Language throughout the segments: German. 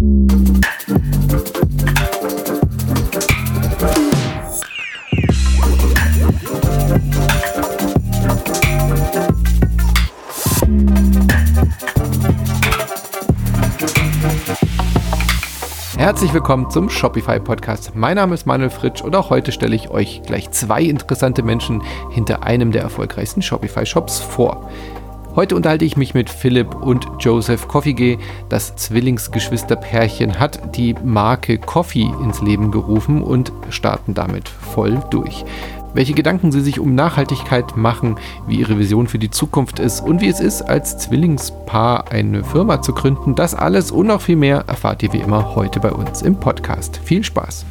Herzlich willkommen zum Shopify Podcast. Mein Name ist Manuel Fritsch und auch heute stelle ich euch gleich zwei interessante Menschen hinter einem der erfolgreichsten Shopify Shops vor. Heute unterhalte ich mich mit Philipp und Joseph Coffeegay. Das Zwillingsgeschwisterpärchen hat die Marke Coffee ins Leben gerufen und starten damit voll durch welche Gedanken sie sich um Nachhaltigkeit machen, wie ihre Vision für die Zukunft ist und wie es ist, als Zwillingspaar eine Firma zu gründen. Das alles und noch viel mehr erfahrt ihr wie immer heute bei uns im Podcast. Viel Spaß!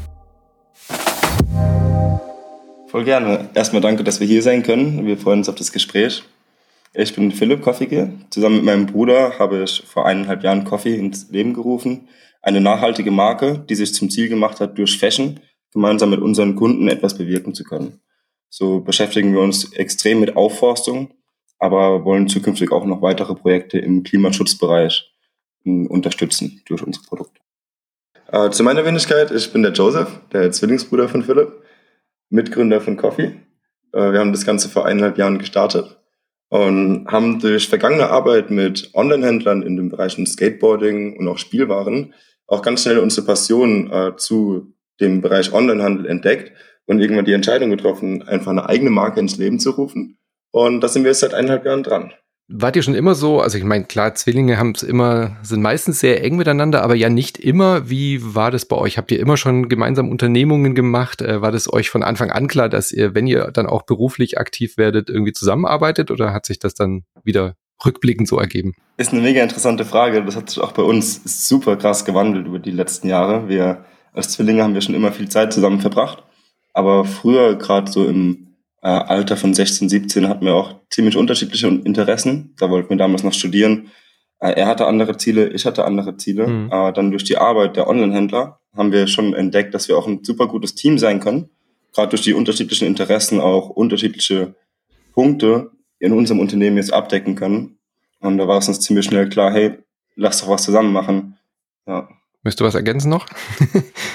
Voll gerne. Erstmal danke, dass wir hier sein können. Wir freuen uns auf das Gespräch. Ich bin Philipp Koffige. Zusammen mit meinem Bruder habe ich vor eineinhalb Jahren Coffee ins Leben gerufen. Eine nachhaltige Marke, die sich zum Ziel gemacht hat, durch Fashion gemeinsam mit unseren Kunden etwas bewirken zu können. So beschäftigen wir uns extrem mit Aufforstung, aber wollen zukünftig auch noch weitere Projekte im Klimaschutzbereich hm, unterstützen durch unsere Produkte. Äh, zu meiner Wenigkeit, ich bin der Joseph, der Zwillingsbruder von Philipp, Mitgründer von Coffee. Äh, wir haben das Ganze vor eineinhalb Jahren gestartet und haben durch vergangene Arbeit mit Online-Händlern in den Bereichen Skateboarding und auch Spielwaren auch ganz schnell unsere Passion äh, zu dem Bereich Onlinehandel entdeckt und irgendwann die Entscheidung getroffen, einfach eine eigene Marke ins Leben zu rufen. Und da sind wir jetzt seit eineinhalb Jahren dran. Wart ihr schon immer so, also ich meine, klar, Zwillinge haben es immer, sind meistens sehr eng miteinander, aber ja nicht immer. Wie war das bei euch? Habt ihr immer schon gemeinsam Unternehmungen gemacht? Äh, war das euch von Anfang an klar, dass ihr, wenn ihr dann auch beruflich aktiv werdet, irgendwie zusammenarbeitet oder hat sich das dann wieder rückblickend so ergeben? Ist eine mega interessante Frage. Das hat sich auch bei uns super krass gewandelt über die letzten Jahre. Wir als Zwillinge haben wir schon immer viel Zeit zusammen verbracht aber früher, gerade so im äh, Alter von 16, 17, hatten wir auch ziemlich unterschiedliche Interessen. Da wollten wir damals noch studieren. Äh, er hatte andere Ziele, ich hatte andere Ziele. Mhm. Äh, dann durch die Arbeit der Online-Händler haben wir schon entdeckt, dass wir auch ein super gutes Team sein können. Gerade durch die unterschiedlichen Interessen auch unterschiedliche Punkte in unserem Unternehmen jetzt abdecken können. Und da war es uns ziemlich schnell klar, hey, lass doch was zusammen machen. Ja. Möchtest du was ergänzen noch?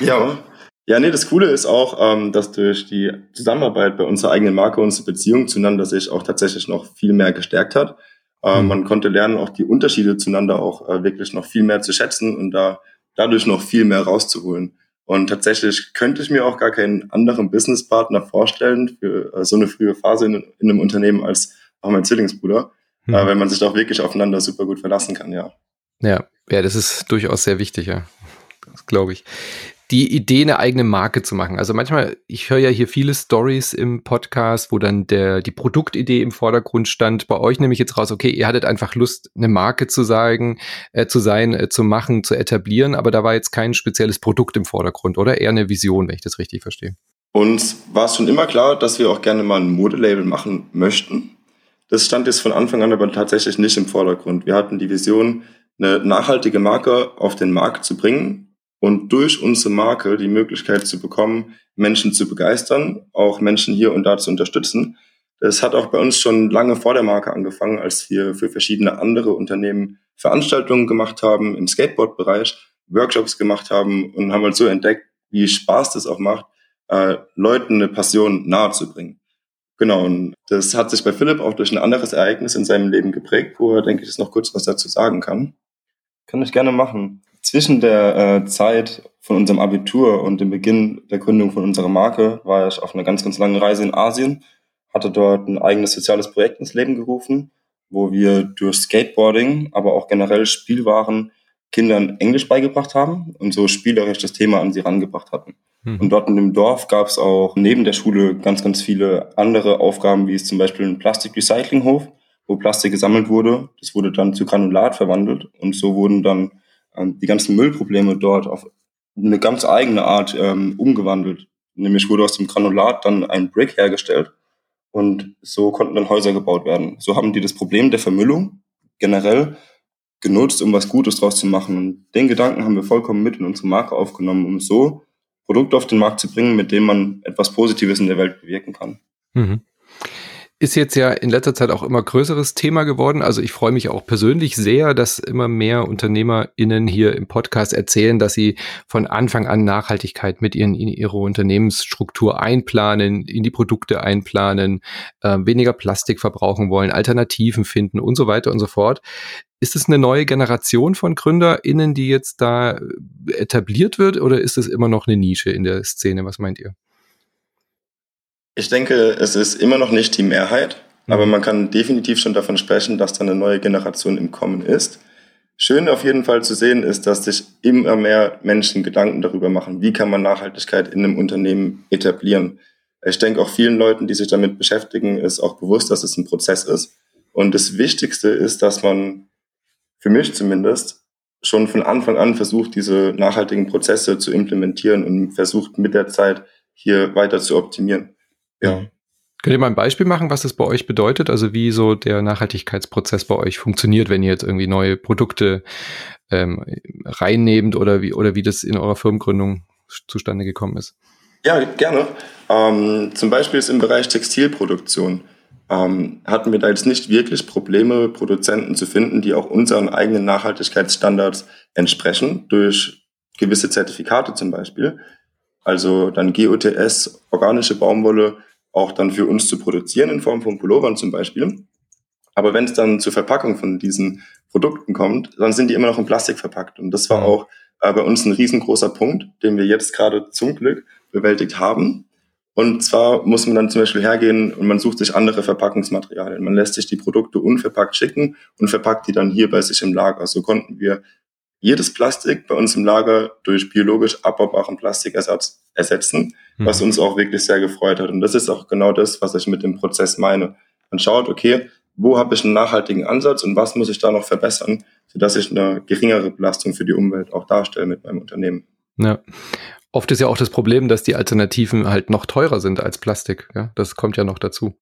ja, ja, nee, das Coole ist auch, ähm, dass durch die Zusammenarbeit bei unserer eigenen Marke unsere Beziehung zueinander sich auch tatsächlich noch viel mehr gestärkt hat. Äh, mhm. Man konnte lernen, auch die Unterschiede zueinander auch äh, wirklich noch viel mehr zu schätzen und da dadurch noch viel mehr rauszuholen. Und tatsächlich könnte ich mir auch gar keinen anderen Businesspartner vorstellen für äh, so eine frühe Phase in, in, einem Unternehmen als auch mein Zwillingsbruder, mhm. äh, wenn man sich doch wirklich aufeinander super gut verlassen kann, ja. Ja, ja, das ist durchaus sehr wichtig, ja. Das glaube ich die Idee, eine eigene Marke zu machen. Also manchmal, ich höre ja hier viele Stories im Podcast, wo dann der, die Produktidee im Vordergrund stand. Bei euch nehme ich jetzt raus, okay, ihr hattet einfach Lust, eine Marke zu sagen, äh, zu sein, äh, zu machen, zu etablieren, aber da war jetzt kein spezielles Produkt im Vordergrund, oder? Eher eine Vision, wenn ich das richtig verstehe. Uns war es schon immer klar, dass wir auch gerne mal ein Modelabel machen möchten. Das stand jetzt von Anfang an aber tatsächlich nicht im Vordergrund. Wir hatten die Vision, eine nachhaltige Marke auf den Markt zu bringen, und durch unsere Marke die Möglichkeit zu bekommen, Menschen zu begeistern, auch Menschen hier und da zu unterstützen. Das hat auch bei uns schon lange vor der Marke angefangen, als wir für verschiedene andere Unternehmen Veranstaltungen gemacht haben im Skateboard-Bereich, Workshops gemacht haben und haben halt so entdeckt, wie Spaß das auch macht, äh, Leuten eine Passion nahezubringen. Genau, und das hat sich bei Philipp auch durch ein anderes Ereignis in seinem Leben geprägt, wo er, denke ich, noch kurz was dazu sagen kann. Kann ich gerne machen zwischen der äh, Zeit von unserem Abitur und dem Beginn der Gründung von unserer Marke war ich auf einer ganz, ganz langen Reise in Asien, hatte dort ein eigenes soziales Projekt ins Leben gerufen, wo wir durch Skateboarding, aber auch generell Spielwaren Kindern Englisch beigebracht haben und so spielerisch das Thema an sie rangebracht hatten. Mhm. Und dort in dem Dorf gab es auch neben der Schule ganz, ganz viele andere Aufgaben, wie es zum Beispiel ein Plastikrecyclinghof, wo Plastik gesammelt wurde. Das wurde dann zu Granulat verwandelt und so wurden dann ähm, die ganzen Müllprobleme dort auf eine ganz eigene Art ähm, umgewandelt. Nämlich wurde aus dem Granulat dann ein Brick hergestellt und so konnten dann Häuser gebaut werden. So haben die das Problem der Vermüllung generell genutzt, um was Gutes draus zu machen. Und den Gedanken haben wir vollkommen mit in unsere Marke aufgenommen, um so Produkte auf den Markt zu bringen, mit denen man etwas Positives in der Welt bewirken kann. Mhm. Ist jetzt ja in letzter Zeit auch immer größeres Thema geworden. Also ich freue mich auch persönlich sehr, dass immer mehr UnternehmerInnen hier im Podcast erzählen, dass sie von Anfang an Nachhaltigkeit mit ihren, in ihre Unternehmensstruktur einplanen, in die Produkte einplanen, äh, weniger Plastik verbrauchen wollen, Alternativen finden und so weiter und so fort. Ist es eine neue Generation von GründerInnen, die jetzt da etabliert wird oder ist es immer noch eine Nische in der Szene? Was meint ihr? Ich denke, es ist immer noch nicht die Mehrheit, aber mhm. man kann definitiv schon davon sprechen, dass da eine neue Generation im Kommen ist. Schön auf jeden Fall zu sehen ist, dass sich immer mehr Menschen Gedanken darüber machen, wie kann man Nachhaltigkeit in einem Unternehmen etablieren. Ich denke auch vielen Leuten, die sich damit beschäftigen, ist auch bewusst, dass es ein Prozess ist. Und das Wichtigste ist, dass man, für mich zumindest, schon von Anfang an versucht, diese nachhaltigen Prozesse zu implementieren und versucht mit der Zeit hier weiter zu optimieren. Ja. Könnt ihr mal ein Beispiel machen, was das bei euch bedeutet? Also wie so der Nachhaltigkeitsprozess bei euch funktioniert, wenn ihr jetzt irgendwie neue Produkte ähm, reinnehmt oder wie, oder wie das in eurer Firmengründung zustande gekommen ist? Ja, gerne. Ähm, zum Beispiel ist im Bereich Textilproduktion ähm, hatten wir da jetzt nicht wirklich Probleme, Produzenten zu finden, die auch unseren eigenen Nachhaltigkeitsstandards entsprechen, durch gewisse Zertifikate zum Beispiel. Also dann GOTS, organische Baumwolle, auch dann für uns zu produzieren in Form von Pullovern zum Beispiel. Aber wenn es dann zur Verpackung von diesen Produkten kommt, dann sind die immer noch in Plastik verpackt. Und das war mhm. auch äh, bei uns ein riesengroßer Punkt, den wir jetzt gerade zum Glück bewältigt haben. Und zwar muss man dann zum Beispiel hergehen und man sucht sich andere Verpackungsmaterialien. Man lässt sich die Produkte unverpackt schicken und verpackt die dann hier bei sich im Lager. So konnten wir jedes Plastik bei uns im Lager durch biologisch abbaubaren Plastikersatz ersetzen, mhm. was uns auch wirklich sehr gefreut hat. Und das ist auch genau das, was ich mit dem Prozess meine. Man schaut, okay, wo habe ich einen nachhaltigen Ansatz und was muss ich da noch verbessern, sodass ich eine geringere Belastung für die Umwelt auch darstelle mit meinem Unternehmen. Ja. Oft ist ja auch das Problem, dass die Alternativen halt noch teurer sind als Plastik. Ja? Das kommt ja noch dazu.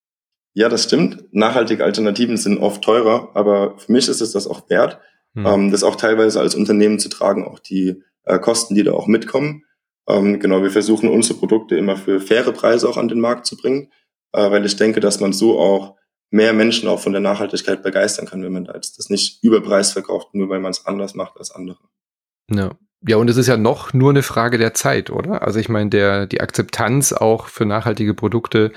Ja, das stimmt. Nachhaltige Alternativen sind oft teurer, aber für mich ist es das auch wert, mhm. ähm, das auch teilweise als Unternehmen zu tragen, auch die äh, Kosten, die da auch mitkommen. Ähm, genau, wir versuchen unsere Produkte immer für faire Preise auch an den Markt zu bringen, äh, weil ich denke, dass man so auch mehr Menschen auch von der Nachhaltigkeit begeistern kann, wenn man da jetzt das nicht überpreis verkauft, nur weil man es anders macht als andere. Ja. Ja, und es ist ja noch nur eine Frage der Zeit, oder? Also ich meine, der, die Akzeptanz auch für nachhaltige Produkte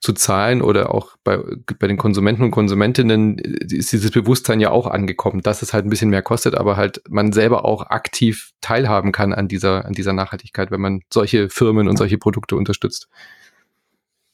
zu zahlen oder auch bei, bei den Konsumenten und Konsumentinnen ist dieses Bewusstsein ja auch angekommen, dass es halt ein bisschen mehr kostet, aber halt man selber auch aktiv teilhaben kann an dieser, an dieser Nachhaltigkeit, wenn man solche Firmen und solche Produkte unterstützt.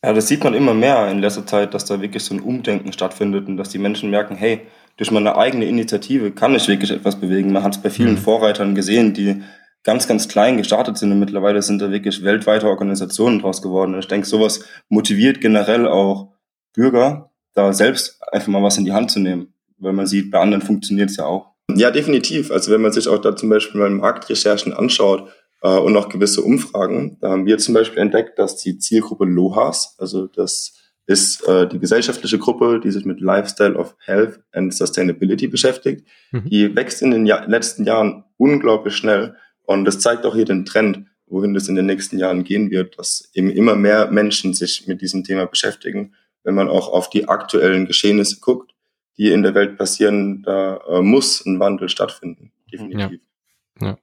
Ja, das sieht man immer mehr in letzter Zeit, dass da wirklich so ein Umdenken stattfindet und dass die Menschen merken, hey, durch meine eigene Initiative kann ich wirklich etwas bewegen. Man hat es bei vielen mhm. Vorreitern gesehen, die ganz, ganz klein gestartet sind und mittlerweile sind da wirklich weltweite Organisationen draus geworden. Und ich denke, sowas motiviert generell auch Bürger, da selbst einfach mal was in die Hand zu nehmen, weil man sieht, bei anderen funktioniert es ja auch. Ja, definitiv. Also wenn man sich auch da zum Beispiel mal Marktrecherchen anschaut äh, und auch gewisse Umfragen, da haben wir zum Beispiel entdeckt, dass die Zielgruppe LOHAS, also das ist äh, die gesellschaftliche Gruppe, die sich mit Lifestyle of Health and Sustainability beschäftigt. Mhm. Die wächst in den Jahr letzten Jahren unglaublich schnell und das zeigt auch hier den Trend, wohin das in den nächsten Jahren gehen wird, dass eben immer mehr Menschen sich mit diesem Thema beschäftigen. Wenn man auch auf die aktuellen Geschehnisse guckt, die in der Welt passieren, da äh, muss ein Wandel stattfinden, definitiv. Ja. ja.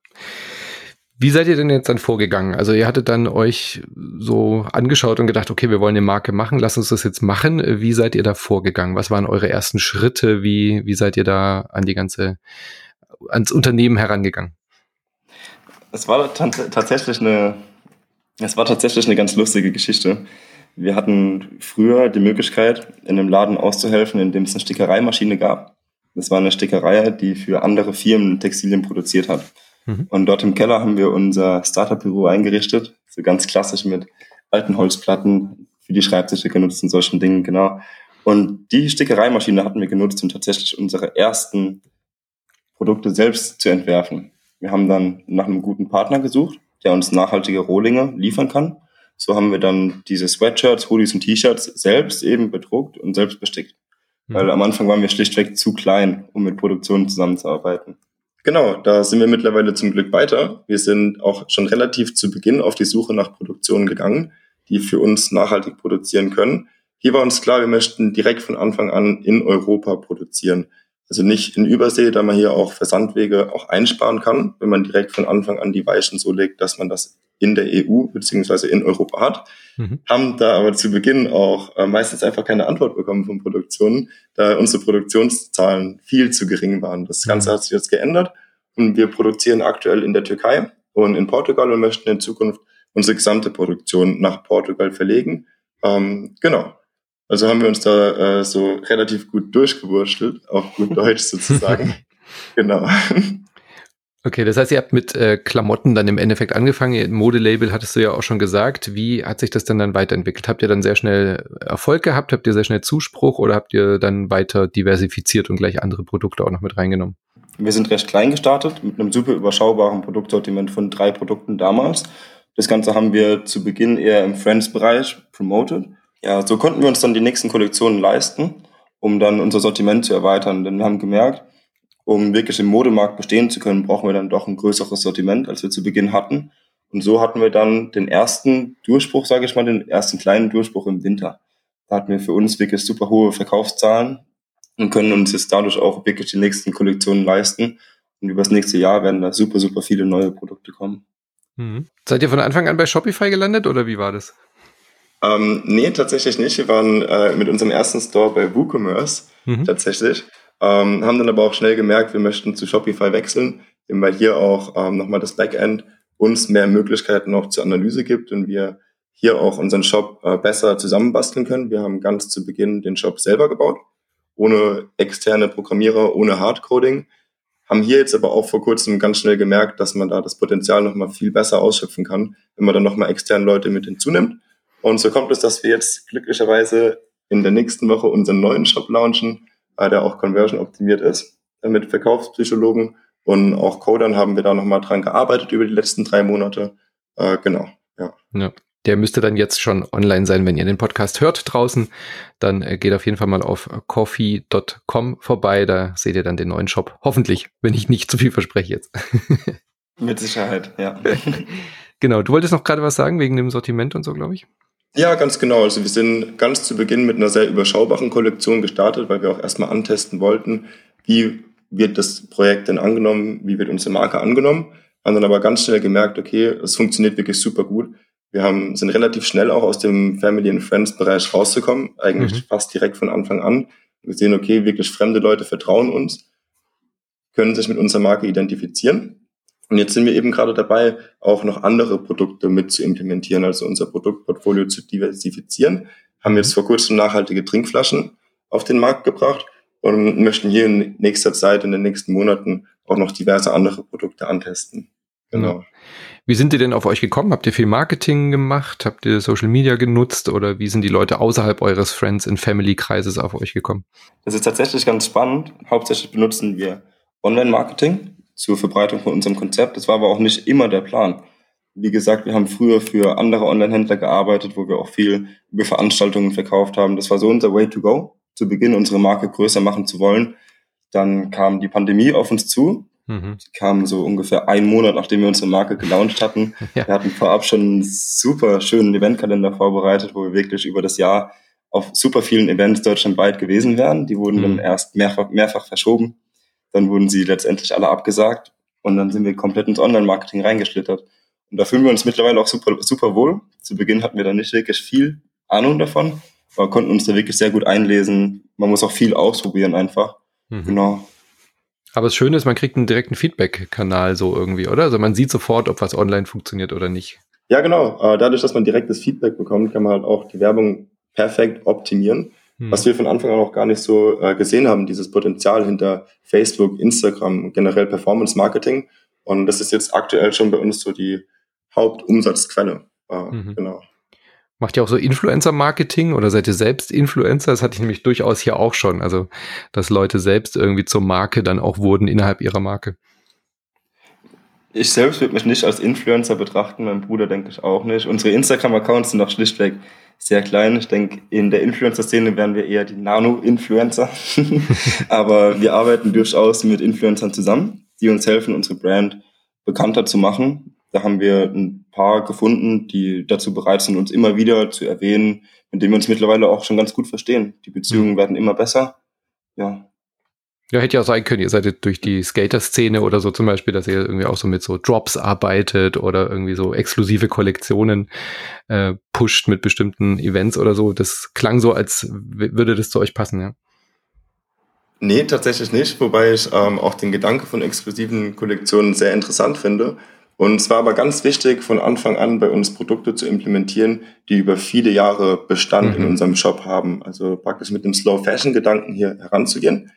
Wie seid ihr denn jetzt dann vorgegangen? Also ihr hattet dann euch so angeschaut und gedacht, okay, wir wollen eine Marke machen, lasst uns das jetzt machen. Wie seid ihr da vorgegangen? Was waren eure ersten Schritte? Wie, wie seid ihr da an die ganze, ans Unternehmen herangegangen? Es war tatsächlich eine, es war tatsächlich eine ganz lustige Geschichte. Wir hatten früher die Möglichkeit, in einem Laden auszuhelfen, in dem es eine Stickereimaschine gab. Das war eine Stickerei, die für andere Firmen Textilien produziert hat. Mhm. Und dort im Keller haben wir unser Startup-Büro eingerichtet, so ganz klassisch mit alten Holzplatten für die Schreibtische genutzt und solchen Dingen, genau. Und die Stickereimaschine hatten wir genutzt, um tatsächlich unsere ersten Produkte selbst zu entwerfen. Wir haben dann nach einem guten Partner gesucht, der uns nachhaltige Rohlinge liefern kann. So haben wir dann diese Sweatshirts, Hoodies und T-Shirts selbst eben bedruckt und selbst bestickt. Mhm. Weil am Anfang waren wir schlichtweg zu klein, um mit Produktionen zusammenzuarbeiten. Genau, da sind wir mittlerweile zum Glück weiter. Wir sind auch schon relativ zu Beginn auf die Suche nach Produktionen gegangen, die für uns nachhaltig produzieren können. hier war uns klar, wir möchten direkt von Anfang an in Europa produzieren. Also nicht in Übersee, da man hier auch Versandwege auch einsparen kann, wenn man direkt von Anfang an die Weichen so legt, dass man das in der EU beziehungsweise in Europa hat. Mhm. Haben da aber zu Beginn auch äh, meistens einfach keine Antwort bekommen von Produktionen, da unsere Produktionszahlen viel zu gering waren. Das Ganze mhm. hat sich jetzt geändert und wir produzieren aktuell in der Türkei und in Portugal und möchten in Zukunft unsere gesamte Produktion nach Portugal verlegen. Ähm, genau. Also haben wir uns da äh, so relativ gut durchgewurschtelt, auf gut Deutsch sozusagen. genau. Okay, das heißt, ihr habt mit äh, Klamotten dann im Endeffekt angefangen. Modelabel hattest du ja auch schon gesagt. Wie hat sich das denn dann weiterentwickelt? Habt ihr dann sehr schnell Erfolg gehabt? Habt ihr sehr schnell Zuspruch oder habt ihr dann weiter diversifiziert und gleich andere Produkte auch noch mit reingenommen? Wir sind recht klein gestartet mit einem super überschaubaren Produktsortiment von drei Produkten damals. Das Ganze haben wir zu Beginn eher im Friends-Bereich promoted ja, so konnten wir uns dann die nächsten Kollektionen leisten, um dann unser Sortiment zu erweitern. Denn wir haben gemerkt, um wirklich im Modemarkt bestehen zu können, brauchen wir dann doch ein größeres Sortiment, als wir zu Beginn hatten. Und so hatten wir dann den ersten Durchbruch, sage ich mal, den ersten kleinen Durchbruch im Winter. Da hatten wir für uns wirklich super hohe Verkaufszahlen und können uns jetzt dadurch auch wirklich die nächsten Kollektionen leisten. Und über das nächste Jahr werden da super, super viele neue Produkte kommen. Mhm. Seid ihr von Anfang an bei Shopify gelandet oder wie war das? Ähm, nee, tatsächlich nicht. Wir waren äh, mit unserem ersten Store bei WooCommerce mhm. tatsächlich. Ähm, haben dann aber auch schnell gemerkt, wir möchten zu Shopify wechseln, weil hier auch ähm, nochmal das Backend uns mehr Möglichkeiten auch zur Analyse gibt und wir hier auch unseren Shop äh, besser zusammenbasteln können. Wir haben ganz zu Beginn den Shop selber gebaut, ohne externe Programmierer, ohne Hardcoding. Haben hier jetzt aber auch vor kurzem ganz schnell gemerkt, dass man da das Potenzial nochmal viel besser ausschöpfen kann, wenn man dann nochmal externe Leute mit hinzunimmt. Und so kommt es, dass wir jetzt glücklicherweise in der nächsten Woche unseren neuen Shop launchen, äh, der auch conversion optimiert ist, äh, mit Verkaufspsychologen und auch Codern haben wir da nochmal dran gearbeitet über die letzten drei Monate. Äh, genau, ja. ja. Der müsste dann jetzt schon online sein, wenn ihr den Podcast hört draußen. Dann äh, geht auf jeden Fall mal auf coffee.com vorbei. Da seht ihr dann den neuen Shop. Hoffentlich, wenn ich nicht zu viel verspreche jetzt. Mit Sicherheit, ja. genau. Du wolltest noch gerade was sagen wegen dem Sortiment und so, glaube ich. Ja, ganz genau. Also wir sind ganz zu Beginn mit einer sehr überschaubaren Kollektion gestartet, weil wir auch erstmal antesten wollten, wie wird das Projekt denn angenommen, wie wird unsere Marke angenommen. Haben dann aber ganz schnell gemerkt, okay, es funktioniert wirklich super gut. Wir haben, sind relativ schnell auch aus dem Family and Friends Bereich rauszukommen, eigentlich mhm. fast direkt von Anfang an. Wir sehen, okay, wirklich fremde Leute vertrauen uns, können sich mit unserer Marke identifizieren und jetzt sind wir eben gerade dabei, auch noch andere Produkte mit zu implementieren, also unser Produktportfolio zu diversifizieren. Haben jetzt vor kurzem nachhaltige Trinkflaschen auf den Markt gebracht und möchten hier in nächster Zeit, in den nächsten Monaten auch noch diverse andere Produkte antesten. Genau. Wie sind die denn auf euch gekommen? Habt ihr viel Marketing gemacht? Habt ihr Social Media genutzt? Oder wie sind die Leute außerhalb eures Friends and Family Kreises auf euch gekommen? Das ist tatsächlich ganz spannend. Hauptsächlich benutzen wir Online-Marketing zur Verbreitung von unserem Konzept. Das war aber auch nicht immer der Plan. Wie gesagt, wir haben früher für andere Online-Händler gearbeitet, wo wir auch viel über Veranstaltungen verkauft haben. Das war so unser Way to go, zu Beginn unsere Marke größer machen zu wollen. Dann kam die Pandemie auf uns zu. Mhm. Die kam so ungefähr einen Monat, nachdem wir unsere Marke gelauncht hatten. Ja. Wir hatten vorab schon einen super schönen Eventkalender vorbereitet, wo wir wirklich über das Jahr auf super vielen Events deutschlandweit gewesen wären. Die wurden mhm. dann erst mehrfach, mehrfach verschoben. Dann wurden sie letztendlich alle abgesagt und dann sind wir komplett ins Online-Marketing reingeschlittert. Und da fühlen wir uns mittlerweile auch super, super wohl. Zu Beginn hatten wir da nicht wirklich viel Ahnung davon, aber konnten uns da wirklich sehr gut einlesen. Man muss auch viel ausprobieren einfach. Mhm. Genau. Aber das Schöne ist, man kriegt einen direkten Feedback-Kanal so irgendwie, oder? Also man sieht sofort, ob was online funktioniert oder nicht. Ja, genau. Äh, dadurch, dass man direktes Feedback bekommt, kann man halt auch die Werbung perfekt optimieren. Hm. Was wir von Anfang an auch gar nicht so äh, gesehen haben, dieses Potenzial hinter Facebook, Instagram, generell Performance Marketing. Und das ist jetzt aktuell schon bei uns so die Hauptumsatzquelle. Äh, mhm. Genau. Macht ihr auch so Influencer-Marketing oder seid ihr selbst Influencer? Das hatte ich nämlich durchaus hier auch schon. Also, dass Leute selbst irgendwie zur Marke dann auch wurden innerhalb ihrer Marke. Ich selbst würde mich nicht als Influencer betrachten, mein Bruder denke ich auch nicht. Unsere Instagram-Accounts sind noch schlichtweg sehr klein. Ich denke, in der Influencer-Szene wären wir eher die Nano-Influencer. Aber wir arbeiten durchaus mit Influencern zusammen, die uns helfen, unsere Brand bekannter zu machen. Da haben wir ein paar gefunden, die dazu bereit sind, uns immer wieder zu erwähnen, mit denen wir uns mittlerweile auch schon ganz gut verstehen. Die Beziehungen mhm. werden immer besser. Ja. Ja, hätte ja auch sein können, ihr seid durch die Skater-Szene oder so zum Beispiel, dass ihr irgendwie auch so mit so Drops arbeitet oder irgendwie so exklusive Kollektionen äh, pusht mit bestimmten Events oder so. Das klang so, als würde das zu euch passen, ja. Nee, tatsächlich nicht, wobei ich ähm, auch den Gedanke von exklusiven Kollektionen sehr interessant finde. Und es war aber ganz wichtig, von Anfang an bei uns Produkte zu implementieren, die über viele Jahre Bestand mhm. in unserem Shop haben. Also praktisch mit dem Slow Fashion Gedanken hier heranzugehen.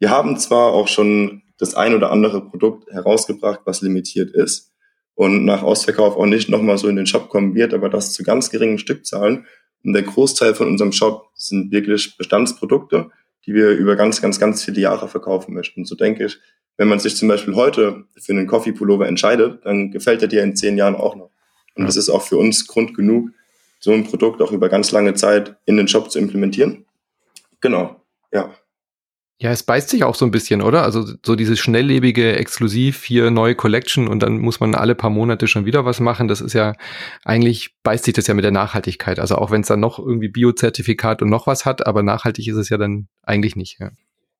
Wir haben zwar auch schon das ein oder andere Produkt herausgebracht, was limitiert ist und nach Ausverkauf auch nicht nochmal so in den Shop kommen wird, aber das zu ganz geringen Stückzahlen. Und der Großteil von unserem Shop sind wirklich Bestandsprodukte, die wir über ganz, ganz, ganz viele Jahre verkaufen möchten. So denke ich, wenn man sich zum Beispiel heute für einen Coffee Pullover entscheidet, dann gefällt er dir in zehn Jahren auch noch. Und ja. das ist auch für uns Grund genug, so ein Produkt auch über ganz lange Zeit in den Shop zu implementieren. Genau, ja. Ja, es beißt sich auch so ein bisschen, oder? Also so dieses schnelllebige Exklusiv hier neue Collection und dann muss man alle paar Monate schon wieder was machen. Das ist ja eigentlich beißt sich das ja mit der Nachhaltigkeit. Also auch wenn es dann noch irgendwie Biozertifikat und noch was hat, aber nachhaltig ist es ja dann eigentlich nicht. Ja.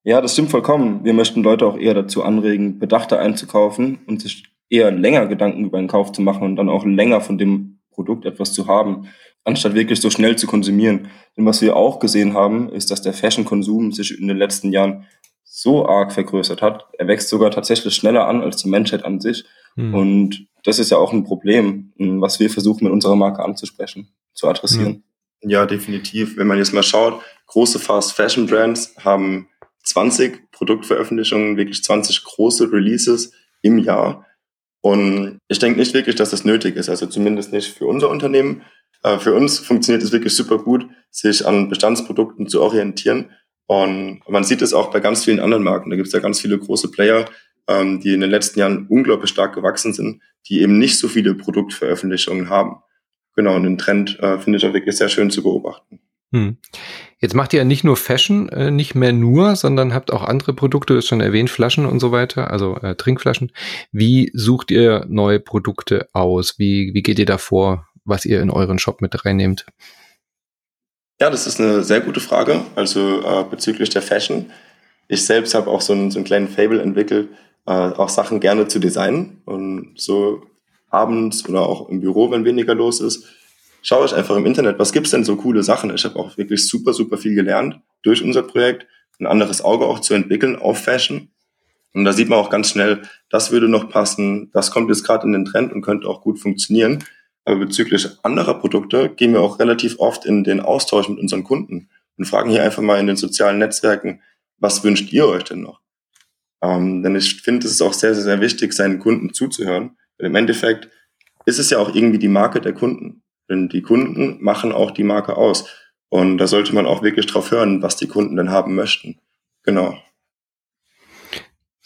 ja, das stimmt vollkommen. Wir möchten Leute auch eher dazu anregen, bedachter einzukaufen und sich eher länger Gedanken über den Kauf zu machen und dann auch länger von dem Produkt etwas zu haben anstatt wirklich so schnell zu konsumieren. Denn was wir auch gesehen haben, ist, dass der Fashion-Konsum sich in den letzten Jahren so arg vergrößert hat. Er wächst sogar tatsächlich schneller an als die Menschheit an sich. Mhm. Und das ist ja auch ein Problem, was wir versuchen mit unserer Marke anzusprechen, zu adressieren. Ja, definitiv. Wenn man jetzt mal schaut, große Fast Fashion Brands haben 20 Produktveröffentlichungen, wirklich 20 große Releases im Jahr. Und ich denke nicht wirklich, dass das nötig ist. Also zumindest nicht für unser Unternehmen. Für uns funktioniert es wirklich super gut, sich an Bestandsprodukten zu orientieren. Und man sieht es auch bei ganz vielen anderen Marken. Da gibt es ja ganz viele große Player, ähm, die in den letzten Jahren unglaublich stark gewachsen sind, die eben nicht so viele Produktveröffentlichungen haben. Genau, und den Trend äh, finde ich auch wirklich sehr schön zu beobachten. Hm. Jetzt macht ihr ja nicht nur Fashion, äh, nicht mehr nur, sondern habt auch andere Produkte, ist schon erwähnt, Flaschen und so weiter, also äh, Trinkflaschen. Wie sucht ihr neue Produkte aus? Wie, wie geht ihr da vor? Was ihr in euren Shop mit reinnehmt? Ja, das ist eine sehr gute Frage. Also äh, bezüglich der Fashion. Ich selbst habe auch so einen, so einen kleinen Fable entwickelt, äh, auch Sachen gerne zu designen. Und so abends oder auch im Büro, wenn weniger los ist, schaue ich einfach im Internet, was gibt's denn so coole Sachen? Ich habe auch wirklich super, super viel gelernt durch unser Projekt, ein anderes Auge auch zu entwickeln auf Fashion. Und da sieht man auch ganz schnell, das würde noch passen, das kommt jetzt gerade in den Trend und könnte auch gut funktionieren. Aber bezüglich anderer Produkte gehen wir auch relativ oft in den Austausch mit unseren Kunden und fragen hier einfach mal in den sozialen Netzwerken, was wünscht ihr euch denn noch? Ähm, denn ich finde, es ist auch sehr, sehr, sehr wichtig, seinen Kunden zuzuhören. Weil im Endeffekt ist es ja auch irgendwie die Marke der Kunden. Denn die Kunden machen auch die Marke aus. Und da sollte man auch wirklich drauf hören, was die Kunden denn haben möchten. Genau.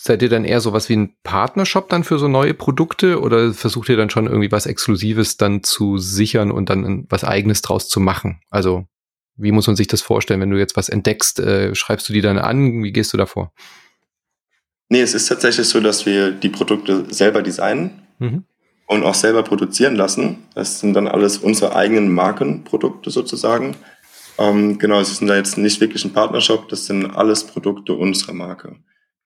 Seid ihr dann eher sowas wie ein Partnershop dann für so neue Produkte oder versucht ihr dann schon irgendwie was Exklusives dann zu sichern und dann was Eigenes draus zu machen? Also wie muss man sich das vorstellen, wenn du jetzt was entdeckst, äh, schreibst du die dann an? Wie gehst du davor? Nee, es ist tatsächlich so, dass wir die Produkte selber designen mhm. und auch selber produzieren lassen. Das sind dann alles unsere eigenen Markenprodukte sozusagen. Ähm, genau, es ist da jetzt nicht wirklich ein Partnershop, das sind alles Produkte unserer Marke.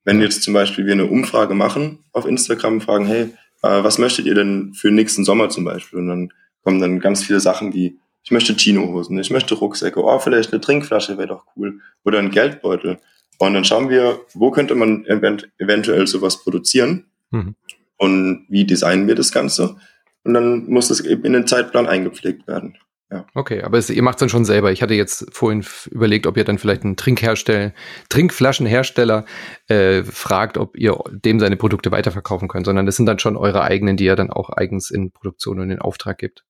Wenn jetzt zum Beispiel wir eine Umfrage machen auf Instagram, fragen, hey, äh, was möchtet ihr denn für nächsten Sommer zum Beispiel? Und dann kommen dann ganz viele Sachen wie, ich möchte Chinohosen, ich möchte Rucksäcke, oh, vielleicht eine Trinkflasche wäre doch cool oder ein Geldbeutel. Und dann schauen wir, wo könnte man event eventuell sowas produzieren mhm. und wie designen wir das Ganze. Und dann muss das eben in den Zeitplan eingepflegt werden. Ja. Okay, aber es, ihr macht es dann schon selber. Ich hatte jetzt vorhin überlegt, ob ihr dann vielleicht einen Trinkhersteller, Trinkflaschenhersteller äh, fragt, ob ihr dem seine Produkte weiterverkaufen könnt, sondern das sind dann schon eure eigenen, die ihr dann auch eigens in Produktion und in Auftrag gibt.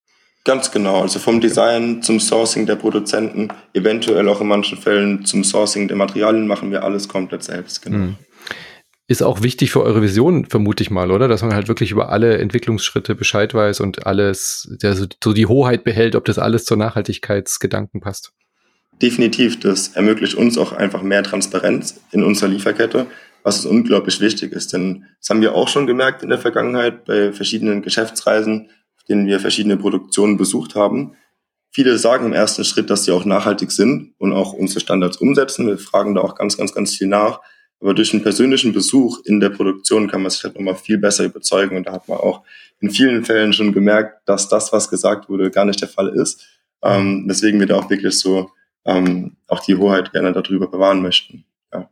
Ganz genau, also vom Design zum Sourcing der Produzenten, eventuell auch in manchen Fällen zum Sourcing der Materialien machen wir alles komplett selbst, genau. Mhm ist auch wichtig für eure Vision, vermute ich mal, oder? Dass man halt wirklich über alle Entwicklungsschritte Bescheid weiß und alles, der so, die Hoheit behält, ob das alles zur Nachhaltigkeitsgedanken passt. Definitiv, das ermöglicht uns auch einfach mehr Transparenz in unserer Lieferkette, was unglaublich wichtig ist. Denn das haben wir auch schon gemerkt in der Vergangenheit bei verschiedenen Geschäftsreisen, auf denen wir verschiedene Produktionen besucht haben. Viele sagen im ersten Schritt, dass sie auch nachhaltig sind und auch unsere Standards umsetzen. Wir fragen da auch ganz, ganz, ganz viel nach. Aber durch einen persönlichen Besuch in der Produktion kann man sich halt nochmal viel besser überzeugen. Und da hat man auch in vielen Fällen schon gemerkt, dass das, was gesagt wurde, gar nicht der Fall ist. Ähm, weswegen wir da auch wirklich so ähm, auch die Hoheit gerne darüber bewahren möchten. Ja.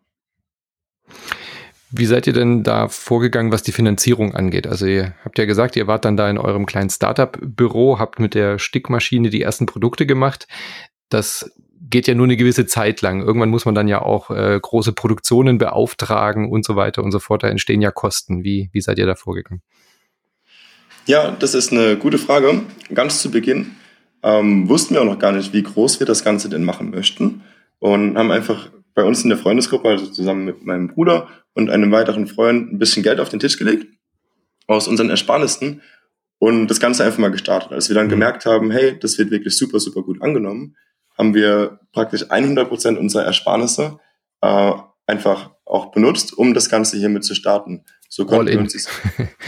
Wie seid ihr denn da vorgegangen, was die Finanzierung angeht? Also ihr habt ja gesagt, ihr wart dann da in eurem kleinen Startup-Büro, habt mit der Stickmaschine die ersten Produkte gemacht. Das geht ja nur eine gewisse Zeit lang. Irgendwann muss man dann ja auch äh, große Produktionen beauftragen und so weiter und so fort. Da entstehen ja Kosten. Wie, wie seid ihr da vorgegangen? Ja, das ist eine gute Frage. Ganz zu Beginn ähm, wussten wir auch noch gar nicht, wie groß wir das Ganze denn machen möchten. Und haben einfach bei uns in der Freundesgruppe, also zusammen mit meinem Bruder und einem weiteren Freund, ein bisschen Geld auf den Tisch gelegt aus unseren Ersparnissen und das Ganze einfach mal gestartet. Als wir dann mhm. gemerkt haben, hey, das wird wirklich super, super gut angenommen, haben wir praktisch 100 Prozent unserer Ersparnisse äh, einfach auch benutzt, um das Ganze hiermit zu starten. So all in. Uns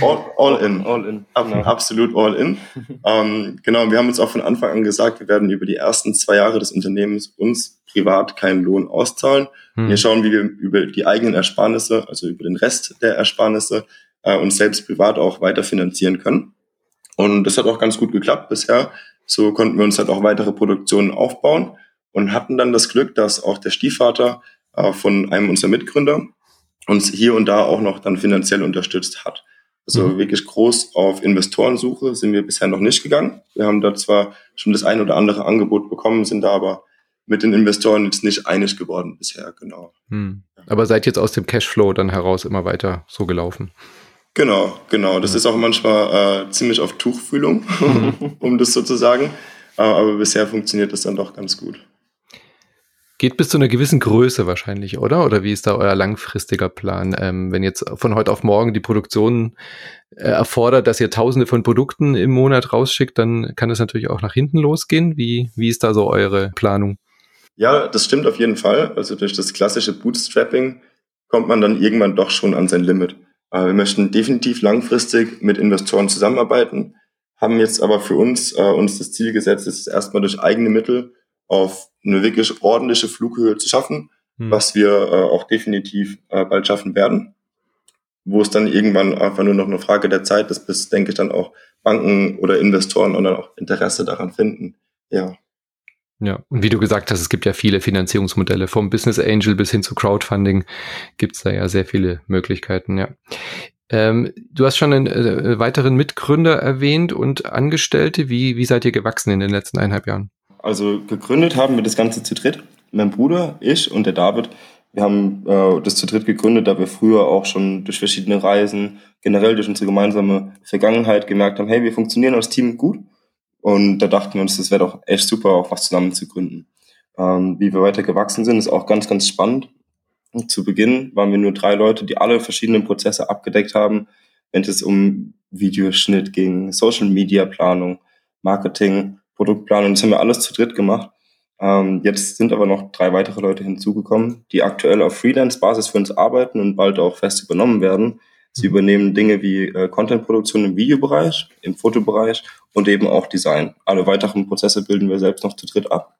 all, all in. All in. Ab, genau. Absolut all in. ähm, genau, wir haben uns auch von Anfang an gesagt, wir werden über die ersten zwei Jahre des Unternehmens uns privat keinen Lohn auszahlen. Hm. Wir schauen, wie wir über die eigenen Ersparnisse, also über den Rest der Ersparnisse, äh, uns selbst privat auch weiter finanzieren können. Und das hat auch ganz gut geklappt bisher. So konnten wir uns halt auch weitere Produktionen aufbauen und hatten dann das Glück, dass auch der Stiefvater äh, von einem unserer Mitgründer uns hier und da auch noch dann finanziell unterstützt hat. Also mhm. wirklich groß auf Investorensuche sind wir bisher noch nicht gegangen. Wir haben da zwar schon das ein oder andere Angebot bekommen, sind da aber mit den Investoren jetzt nicht einig geworden bisher, genau. Mhm. Aber seid jetzt aus dem Cashflow dann heraus immer weiter so gelaufen? Genau, genau. Das mhm. ist auch manchmal äh, ziemlich auf Tuchfühlung, um das so zu sagen. Äh, aber bisher funktioniert das dann doch ganz gut. Geht bis zu einer gewissen Größe wahrscheinlich, oder? Oder wie ist da euer langfristiger Plan? Ähm, wenn jetzt von heute auf morgen die Produktion äh, erfordert, dass ihr tausende von Produkten im Monat rausschickt, dann kann es natürlich auch nach hinten losgehen. Wie, wie ist da so eure Planung? Ja, das stimmt auf jeden Fall. Also durch das klassische Bootstrapping kommt man dann irgendwann doch schon an sein Limit. Äh, wir möchten definitiv langfristig mit Investoren zusammenarbeiten, haben jetzt aber für uns äh, uns das Ziel gesetzt, es erstmal durch eigene Mittel auf eine wirklich ordentliche Flughöhe zu schaffen, hm. was wir äh, auch definitiv äh, bald schaffen werden. Wo es dann irgendwann einfach nur noch eine Frage der Zeit ist, bis, denke ich, dann auch Banken oder Investoren und dann auch Interesse daran finden. Ja. Ja, und wie du gesagt hast, es gibt ja viele Finanzierungsmodelle, vom Business Angel bis hin zu Crowdfunding gibt es da ja sehr viele Möglichkeiten, ja. Ähm, du hast schon einen äh, weiteren Mitgründer erwähnt und Angestellte. Wie, wie seid ihr gewachsen in den letzten eineinhalb Jahren? Also gegründet haben wir das Ganze zu dritt. Mein Bruder, ich und der David. Wir haben äh, das zu dritt gegründet, da wir früher auch schon durch verschiedene Reisen, generell durch unsere gemeinsame Vergangenheit gemerkt haben, hey, wir funktionieren als Team gut und da dachten wir uns, das wäre doch echt super, auch was zusammen zu gründen. Ähm, wie wir weiter gewachsen sind, ist auch ganz, ganz spannend. Zu Beginn waren wir nur drei Leute, die alle verschiedenen Prozesse abgedeckt haben, wenn es um Videoschnitt ging, Social Media Planung, Marketing, Produktplanung. Das haben wir alles zu dritt gemacht. Ähm, jetzt sind aber noch drei weitere Leute hinzugekommen, die aktuell auf Freelance-Basis für uns arbeiten und bald auch fest übernommen werden. Sie übernehmen Dinge wie äh, Content-Produktion im Videobereich, im Fotobereich und eben auch Design. Alle weiteren Prozesse bilden wir selbst noch zu dritt ab.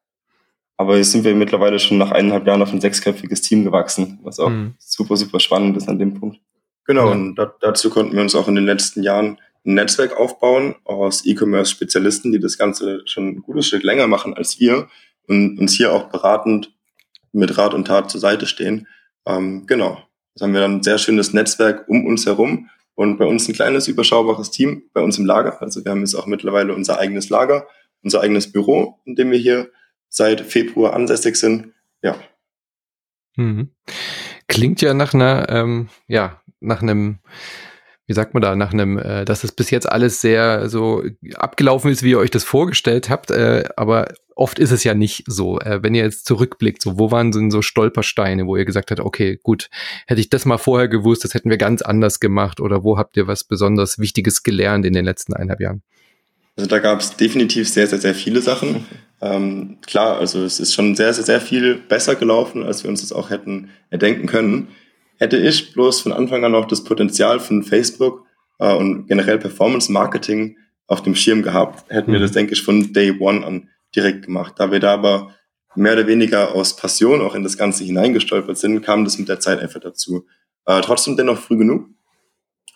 Aber jetzt sind wir mittlerweile schon nach eineinhalb Jahren auf ein sechsköpfiges Team gewachsen, was auch mhm. super, super spannend ist an dem Punkt. Genau, ja. und da, dazu konnten wir uns auch in den letzten Jahren ein Netzwerk aufbauen aus E-Commerce-Spezialisten, die das Ganze schon ein gutes Stück länger machen als wir und uns hier auch beratend mit Rat und Tat zur Seite stehen. Ähm, genau, Jetzt haben wir dann ein sehr schönes Netzwerk um uns herum und bei uns ein kleines, überschaubares Team bei uns im Lager. Also wir haben jetzt auch mittlerweile unser eigenes Lager, unser eigenes Büro, in dem wir hier seit Februar ansässig sind. Ja. Mhm. Klingt ja nach einer, ähm, ja, nach einem wie sagt man da, nach einem, äh, dass es bis jetzt alles sehr so abgelaufen ist, wie ihr euch das vorgestellt habt, äh, aber oft ist es ja nicht so. Äh, wenn ihr jetzt zurückblickt, so wo waren denn so Stolpersteine, wo ihr gesagt habt, okay, gut, hätte ich das mal vorher gewusst, das hätten wir ganz anders gemacht oder wo habt ihr was besonders Wichtiges gelernt in den letzten eineinhalb Jahren? Also da gab es definitiv sehr, sehr, sehr viele Sachen. Ähm, klar, also es ist schon sehr, sehr, sehr viel besser gelaufen, als wir uns das auch hätten erdenken können hätte ich bloß von Anfang an auch das Potenzial von Facebook äh, und generell Performance Marketing auf dem Schirm gehabt, hätten wir mhm. das, denke ich, von Day One an direkt gemacht. Da wir da aber mehr oder weniger aus Passion auch in das Ganze hineingestolpert sind, kam das mit der Zeit einfach dazu. Äh, trotzdem dennoch früh genug.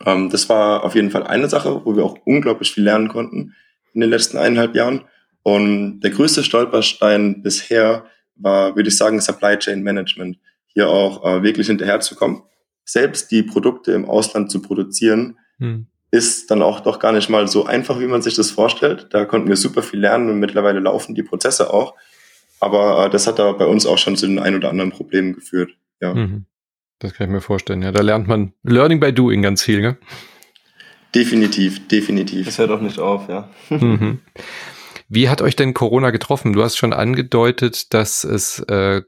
Ähm, das war auf jeden Fall eine Sache, wo wir auch unglaublich viel lernen konnten in den letzten eineinhalb Jahren. Und der größte Stolperstein bisher war, würde ich sagen, Supply Chain Management. Hier auch äh, wirklich hinterherzukommen. Selbst die Produkte im Ausland zu produzieren, hm ist dann auch doch gar nicht mal so einfach, wie man sich das vorstellt. Da konnten wir super viel lernen und mittlerweile laufen die Prozesse auch. Aber äh, das hat da bei uns auch schon zu den ein oder anderen Problemen geführt. Ja. Mhm. Das kann ich mir vorstellen. Ja, da lernt man Learning by Doing ganz viel, ne? Definitiv, definitiv. Das hört auch nicht auf, ja. Mhm. Wie hat euch denn Corona getroffen? Du hast schon angedeutet, dass es äh,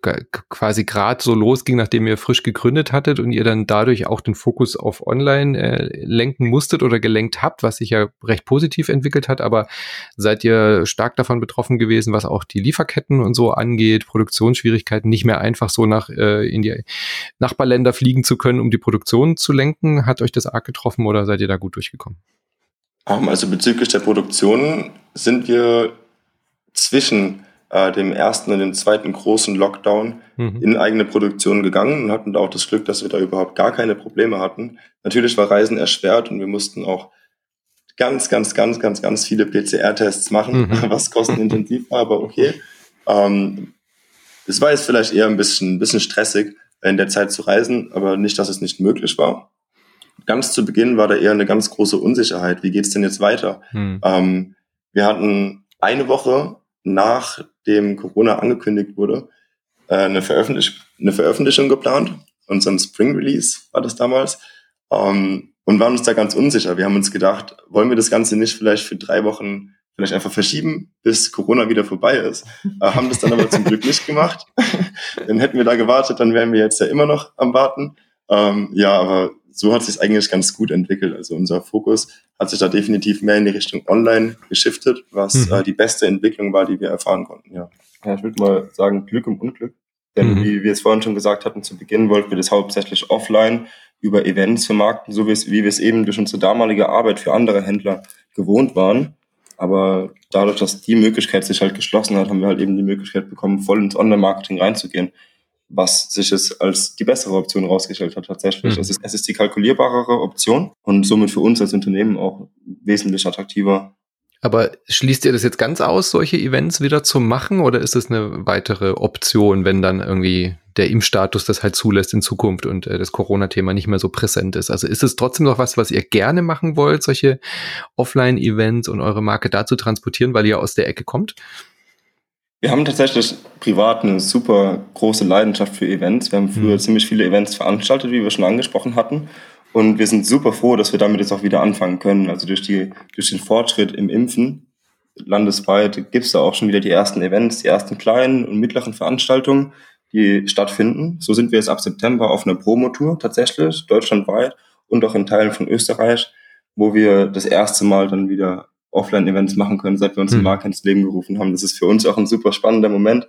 quasi gerade so losging, nachdem ihr frisch gegründet hattet und ihr dann dadurch auch den Fokus auf Online äh, lenken musstet oder gelenkt habt, was sich ja recht positiv entwickelt hat. Aber seid ihr stark davon betroffen gewesen, was auch die Lieferketten und so angeht, Produktionsschwierigkeiten, nicht mehr einfach so nach äh, in die Nachbarländer fliegen zu können, um die Produktion zu lenken? Hat euch das arg getroffen oder seid ihr da gut durchgekommen? Also bezüglich der Produktion sind wir zwischen äh, dem ersten und dem zweiten großen Lockdown mhm. in eigene Produktion gegangen und hatten da auch das Glück, dass wir da überhaupt gar keine Probleme hatten. Natürlich war Reisen erschwert und wir mussten auch ganz, ganz, ganz, ganz, ganz viele PCR-Tests machen, mhm. was kostenintensiv war, aber okay. Ähm, es war jetzt vielleicht eher ein bisschen, ein bisschen stressig, in der Zeit zu reisen, aber nicht, dass es nicht möglich war ganz zu Beginn war da eher eine ganz große Unsicherheit. Wie geht's denn jetzt weiter? Hm. Ähm, wir hatten eine Woche nachdem Corona angekündigt wurde, äh, eine, Veröffentlich eine Veröffentlichung geplant. Unseren Spring Release war das damals. Ähm, und waren uns da ganz unsicher. Wir haben uns gedacht, wollen wir das Ganze nicht vielleicht für drei Wochen vielleicht einfach verschieben, bis Corona wieder vorbei ist. Äh, haben das dann aber zum Glück nicht gemacht. dann hätten wir da gewartet, dann wären wir jetzt ja immer noch am Warten. Ähm, ja, aber so hat sich eigentlich ganz gut entwickelt. Also unser Fokus hat sich da definitiv mehr in die Richtung Online geschiftet, was mhm. äh, die beste Entwicklung war, die wir erfahren konnten. Ja, ja ich würde mal sagen Glück im Unglück. Denn mhm. wie wir es vorhin schon gesagt hatten, zu Beginn wollten wir das hauptsächlich offline über Events vermarkten, so wie, es, wie wir es eben durch unsere damalige Arbeit für andere Händler gewohnt waren. Aber dadurch, dass die Möglichkeit sich halt geschlossen hat, haben wir halt eben die Möglichkeit bekommen, voll ins Online-Marketing reinzugehen was sich es als die bessere Option herausgestellt hat tatsächlich. Mhm. Es, ist, es ist die kalkulierbarere Option und somit für uns als Unternehmen auch wesentlich attraktiver. Aber schließt ihr das jetzt ganz aus, solche Events wieder zu machen oder ist es eine weitere Option, wenn dann irgendwie der Impfstatus das halt zulässt in Zukunft und äh, das Corona-Thema nicht mehr so präsent ist? Also ist es trotzdem noch was, was ihr gerne machen wollt, solche Offline-Events und eure Marke dazu transportieren, weil ihr aus der Ecke kommt? Wir haben tatsächlich privat eine super große Leidenschaft für Events. Wir haben früher mhm. ziemlich viele Events veranstaltet, wie wir schon angesprochen hatten. Und wir sind super froh, dass wir damit jetzt auch wieder anfangen können. Also durch, die, durch den Fortschritt im Impfen landesweit gibt es da auch schon wieder die ersten Events, die ersten kleinen und mittleren Veranstaltungen, die stattfinden. So sind wir jetzt ab September auf einer Promotour tatsächlich, deutschlandweit und auch in Teilen von Österreich, wo wir das erste Mal dann wieder Offline-Events machen können, seit wir uns mhm. die Marke ins Leben gerufen haben. Das ist für uns auch ein super spannender Moment,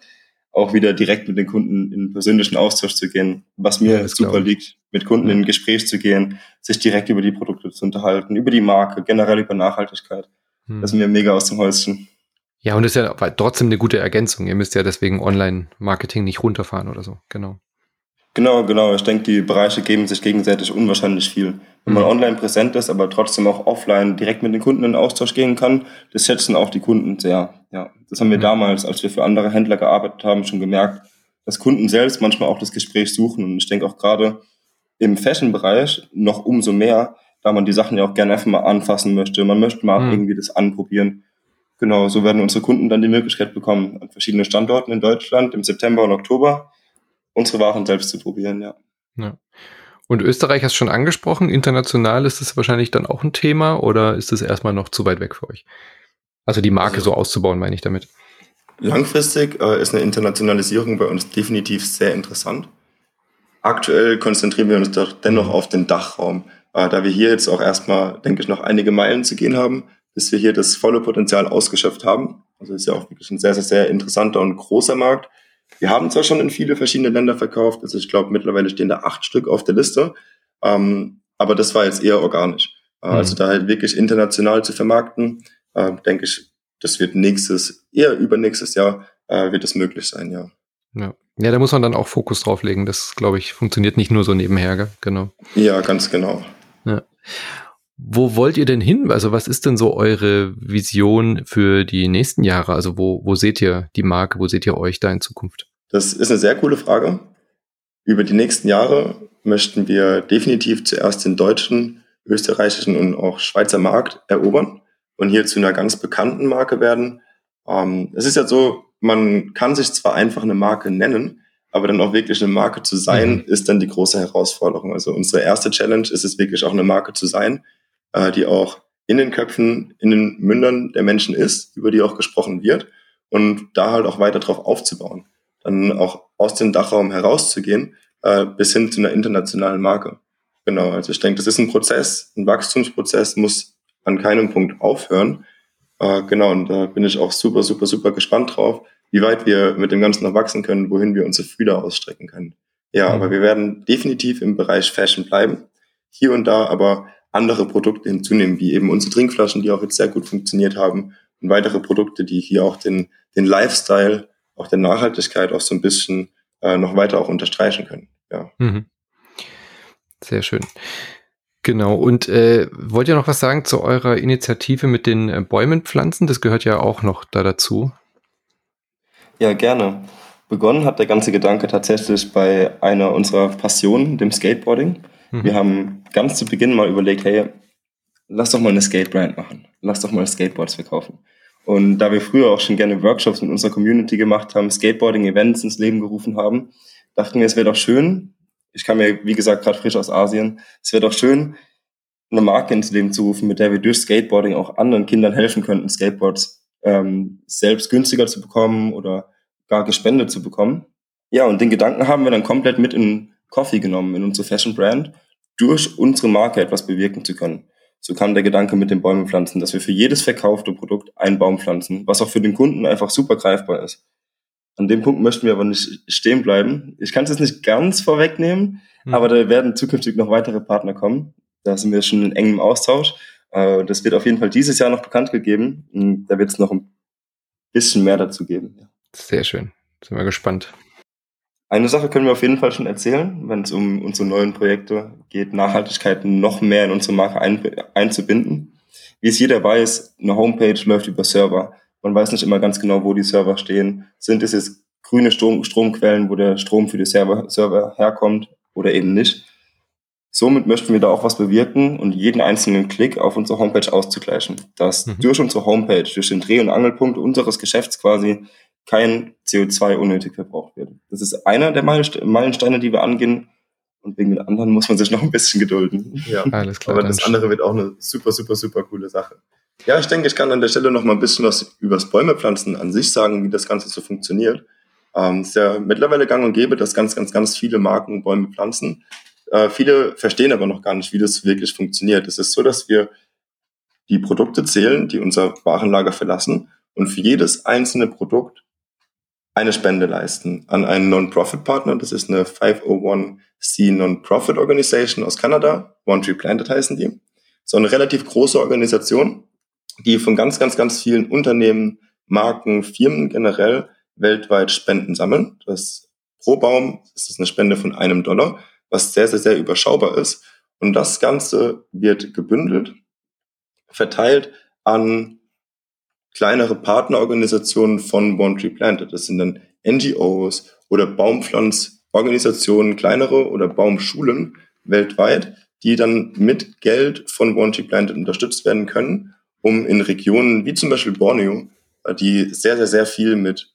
auch wieder direkt mit den Kunden in persönlichen Austausch zu gehen, was mir ja, super liegt, mit Kunden in ein Gespräch zu gehen, sich direkt über die Produkte zu unterhalten, über die Marke, generell über Nachhaltigkeit. Mhm. Das ist mir mega aus dem Häuschen. Ja, und ist ja trotzdem eine gute Ergänzung. Ihr müsst ja deswegen Online-Marketing nicht runterfahren oder so. Genau. Genau, genau. Ich denke, die Bereiche geben sich gegenseitig unwahrscheinlich viel. Wenn man mhm. online präsent ist, aber trotzdem auch offline direkt mit den Kunden in Austausch gehen kann, das schätzen auch die Kunden sehr. Ja, das haben wir mhm. damals, als wir für andere Händler gearbeitet haben, schon gemerkt, dass Kunden selbst manchmal auch das Gespräch suchen. Und ich denke auch gerade im Fashion-Bereich noch umso mehr, da man die Sachen ja auch gerne einfach mal anfassen möchte. Man möchte mal mhm. irgendwie das anprobieren. Genau, so werden unsere Kunden dann die Möglichkeit bekommen, an verschiedenen Standorten in Deutschland im September und Oktober unsere Waren selbst zu probieren, ja. ja. Und Österreich hast du schon angesprochen. International ist das wahrscheinlich dann auch ein Thema oder ist es erstmal noch zu weit weg für euch? Also die Marke also, so auszubauen, meine ich damit. Langfristig äh, ist eine Internationalisierung bei uns definitiv sehr interessant. Aktuell konzentrieren wir uns doch dennoch auf den Dachraum, äh, da wir hier jetzt auch erstmal, denke ich, noch einige Meilen zu gehen haben, bis wir hier das volle Potenzial ausgeschöpft haben. Also ist ja auch wirklich ein sehr, sehr, sehr interessanter und großer Markt. Wir haben zwar schon in viele verschiedene Länder verkauft, also ich glaube mittlerweile stehen da acht Stück auf der Liste, ähm, aber das war jetzt eher organisch. Äh, mhm. Also da halt wirklich international zu vermarkten, äh, denke ich, das wird nächstes, eher übernächstes Jahr äh, wird es möglich sein, ja. Ja. ja, da muss man dann auch Fokus drauflegen. Das, glaube ich, funktioniert nicht nur so nebenher, gell? genau. Ja, ganz genau. Ja. Wo wollt ihr denn hin? Also was ist denn so eure Vision für die nächsten Jahre? Also wo, wo seht ihr die Marke, wo seht ihr euch da in Zukunft? Das ist eine sehr coole Frage. Über die nächsten Jahre möchten wir definitiv zuerst den deutschen, österreichischen und auch Schweizer Markt erobern und hier zu einer ganz bekannten Marke werden. Ähm, es ist ja so, man kann sich zwar einfach eine Marke nennen, aber dann auch wirklich eine Marke zu sein, mhm. ist dann die große Herausforderung. Also unsere erste Challenge ist es wirklich auch eine Marke zu sein, äh, die auch in den Köpfen, in den Mündern der Menschen ist, über die auch gesprochen wird und da halt auch weiter drauf aufzubauen. Dann auch aus dem Dachraum herauszugehen, äh, bis hin zu einer internationalen Marke. Genau, also ich denke, das ist ein Prozess, ein Wachstumsprozess, muss an keinem Punkt aufhören. Äh, genau, und da bin ich auch super, super, super gespannt drauf, wie weit wir mit dem Ganzen noch wachsen können, wohin wir unsere Fühler ausstrecken können. Ja, mhm. aber wir werden definitiv im Bereich Fashion bleiben. Hier und da aber andere Produkte hinzunehmen, wie eben unsere Trinkflaschen, die auch jetzt sehr gut funktioniert haben und weitere Produkte, die hier auch den, den Lifestyle, auch der Nachhaltigkeit auch so ein bisschen äh, noch weiter auch unterstreichen können. Ja. Mhm. Sehr schön. Genau. Und äh, wollt ihr noch was sagen zu eurer Initiative mit den äh, Bäumen pflanzen? Das gehört ja auch noch da dazu. Ja, gerne. Begonnen hat der ganze Gedanke tatsächlich bei einer unserer Passionen, dem Skateboarding. Mhm. Wir haben ganz zu Beginn mal überlegt, hey, lass doch mal eine Skate-Brand machen. Lass doch mal Skateboards verkaufen. Und da wir früher auch schon gerne Workshops mit unserer Community gemacht haben, Skateboarding-Events ins Leben gerufen haben, dachten wir, es wäre doch schön, ich kam ja, wie gesagt, gerade frisch aus Asien, es wäre doch schön, eine Marke ins Leben zu rufen, mit der wir durch Skateboarding auch anderen Kindern helfen könnten, Skateboards ähm, selbst günstiger zu bekommen oder gar gespendet zu bekommen. Ja, und den Gedanken haben wir dann komplett mit in Coffee genommen, in unsere Fashion Brand, durch unsere Marke etwas bewirken zu können. So kam der Gedanke mit den Bäumen pflanzen, dass wir für jedes verkaufte Produkt einen Baum pflanzen, was auch für den Kunden einfach super greifbar ist. An dem Punkt möchten wir aber nicht stehen bleiben. Ich kann es jetzt nicht ganz vorwegnehmen, mhm. aber da werden zukünftig noch weitere Partner kommen. Da sind wir schon in engem Austausch. Äh, das wird auf jeden Fall dieses Jahr noch bekannt gegeben. Da wird es noch ein bisschen mehr dazu geben. Sehr schön. Sind wir gespannt. Eine Sache können wir auf jeden Fall schon erzählen, wenn es um unsere neuen Projekte geht, Nachhaltigkeit noch mehr in unsere Marke ein, einzubinden. Wie es jeder weiß, eine Homepage läuft über Server. Man weiß nicht immer ganz genau, wo die Server stehen. Sind es jetzt grüne Strom, Stromquellen, wo der Strom für die Server, Server herkommt oder eben nicht? Somit möchten wir da auch was bewirken und jeden einzelnen Klick auf unsere Homepage auszugleichen. Dass mhm. durch unsere Homepage, durch den Dreh- und Angelpunkt unseres Geschäfts quasi kein CO2 unnötig verbraucht wird. Das ist einer der Meilensteine, die wir angehen. Und wegen den anderen muss man sich noch ein bisschen gedulden. Ja, alles klar. Aber das andere wird auch eine super, super, super coole Sache. Ja, ich denke, ich kann an der Stelle noch mal ein bisschen was über das Bäumepflanzen an sich sagen, wie das Ganze so funktioniert. Ähm, es ist ja mittlerweile gang und gäbe, dass ganz, ganz, ganz viele Marken Bäume pflanzen. Äh, viele verstehen aber noch gar nicht, wie das wirklich funktioniert. Es ist so, dass wir die Produkte zählen, die unser Warenlager verlassen und für jedes einzelne Produkt eine Spende leisten an einen Non-Profit-Partner. Das ist eine 501c Non-Profit Organization aus Kanada. One Tree Planted heißen die. So eine relativ große Organisation, die von ganz, ganz, ganz vielen Unternehmen, Marken, Firmen generell weltweit Spenden sammeln. Das pro Baum ist das eine Spende von einem Dollar, was sehr, sehr, sehr überschaubar ist. Und das Ganze wird gebündelt, verteilt an kleinere Partnerorganisationen von One Tree Planted. Das sind dann NGOs oder Baumpflanzorganisationen, kleinere oder Baumschulen weltweit, die dann mit Geld von One Tree Planted unterstützt werden können, um in Regionen wie zum Beispiel Borneo, äh, die sehr, sehr, sehr viel mit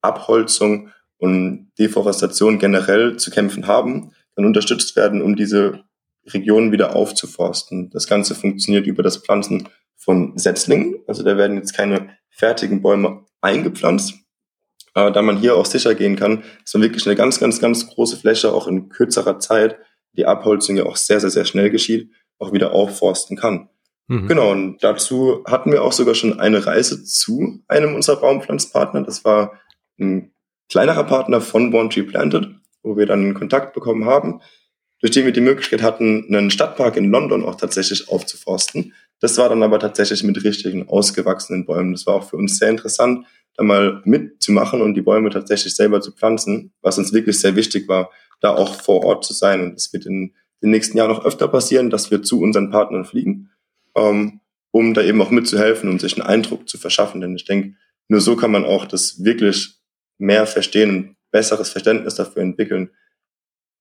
Abholzung und Deforestation generell zu kämpfen haben, dann unterstützt werden, um diese Regionen wieder aufzuforsten. Das Ganze funktioniert über das Pflanzen von Setzlingen. Also da werden jetzt keine fertigen Bäume eingepflanzt, äh, da man hier auch sicher gehen kann, dass man wirklich eine ganz, ganz, ganz große Fläche auch in kürzerer Zeit, die Abholzung ja auch sehr, sehr, sehr schnell geschieht, auch wieder aufforsten kann. Mhm. Genau, und dazu hatten wir auch sogar schon eine Reise zu einem unserer Baumpflanzpartner. Das war ein kleinerer Partner von One Tree Planted, wo wir dann Kontakt bekommen haben, durch den wir die Möglichkeit hatten, einen Stadtpark in London auch tatsächlich aufzuforsten, Das war dann aber tatsächlich mit richtigen ausgewachsenen Bäumen. Das war auch für uns sehr interessant, da mal mitzumachen und die Bäume tatsächlich selber zu pflanzen, was uns wirklich sehr wichtig war, da auch vor Ort zu sein. Und es wird in den nächsten Jahren noch öfter passieren, dass wir zu unseren Partnern fliegen, ähm, um da eben auch mitzuhelfen, um sich einen Eindruck zu verschaffen. Denn ich denke, nur so kann man auch das wirklich mehr verstehen, ein besseres Verständnis dafür entwickeln,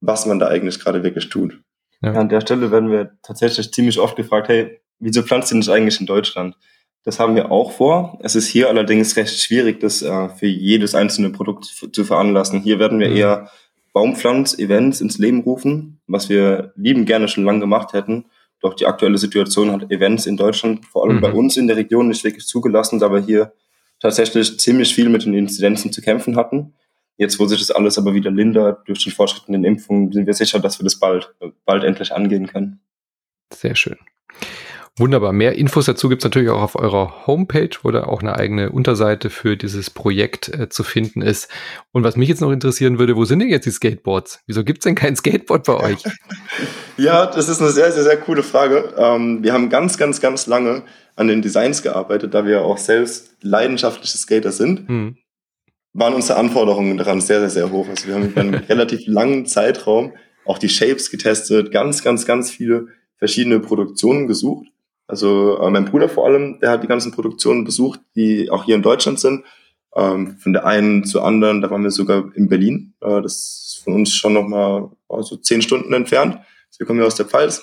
was man da eigentlich gerade wirklich tut. Ja. An der Stelle werden wir tatsächlich ziemlich oft gefragt, hey, wieso pflanzt ihr nicht eigentlich in Deutschland? Das haben wir auch vor. Es ist hier allerdings recht schwierig, das äh, für jedes einzelne Produkt zu veranlassen. Hier werden wir mhm. eher Baumpflanz-Events ins Leben rufen, was wir lieben gerne schon lange gemacht hätten. Doch die aktuelle Situation hat Events in Deutschland, vor allem mhm. bei uns in der Region, nicht wirklich zugelassen, da wir hier tatsächlich ziemlich viel mit den Inzidenzen zu kämpfen hatten. Jetzt, wo sich das alles aber wieder lindert durch den Fortschritt in den Impfungen, sind wir sicher, dass wir das bald, bald endlich angehen können. Sehr schön. Wunderbar. Mehr Infos dazu gibt es natürlich auch auf eurer Homepage, wo da auch eine eigene Unterseite für dieses Projekt äh, zu finden ist. Und was mich jetzt noch interessieren würde, wo sind denn jetzt die Skateboards? Wieso gibt es denn kein Skateboard bei euch? ja, das ist eine sehr, sehr, sehr coole Frage. Ähm, wir haben ganz, ganz, ganz lange an den Designs gearbeitet, da wir auch selbst leidenschaftliche Skater sind. Hm. Waren unsere Anforderungen daran sehr, sehr, sehr hoch. Also wir haben über einen relativ langen Zeitraum auch die Shapes getestet, ganz, ganz, ganz viele verschiedene Produktionen gesucht also äh, mein Bruder vor allem, der hat die ganzen Produktionen besucht, die auch hier in Deutschland sind. Ähm, von der einen zur anderen, da waren wir sogar in Berlin. Äh, das ist von uns schon nochmal so zehn Stunden entfernt. Also wir kommen ja aus der Pfalz.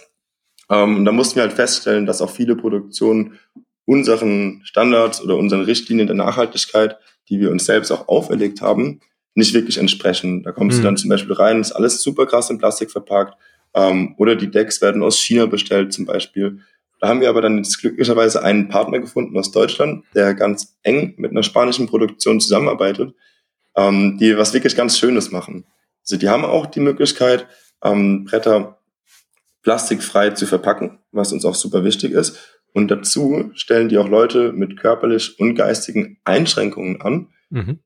Ähm, und da mussten wir halt feststellen, dass auch viele Produktionen unseren Standards oder unseren Richtlinien der Nachhaltigkeit, die wir uns selbst auch auferlegt haben, nicht wirklich entsprechen. Da kommst mhm. du dann zum Beispiel rein, ist alles super krass in Plastik verpackt. Ähm, oder die Decks werden aus China bestellt zum Beispiel. Da haben wir aber dann jetzt glücklicherweise einen Partner gefunden aus Deutschland, der ganz eng mit einer spanischen Produktion zusammenarbeitet, ähm, die was wirklich ganz Schönes machen. Also die haben auch die Möglichkeit, ähm, Bretter plastikfrei zu verpacken, was uns auch super wichtig ist. Und dazu stellen die auch Leute mit körperlich und geistigen Einschränkungen an, mhm.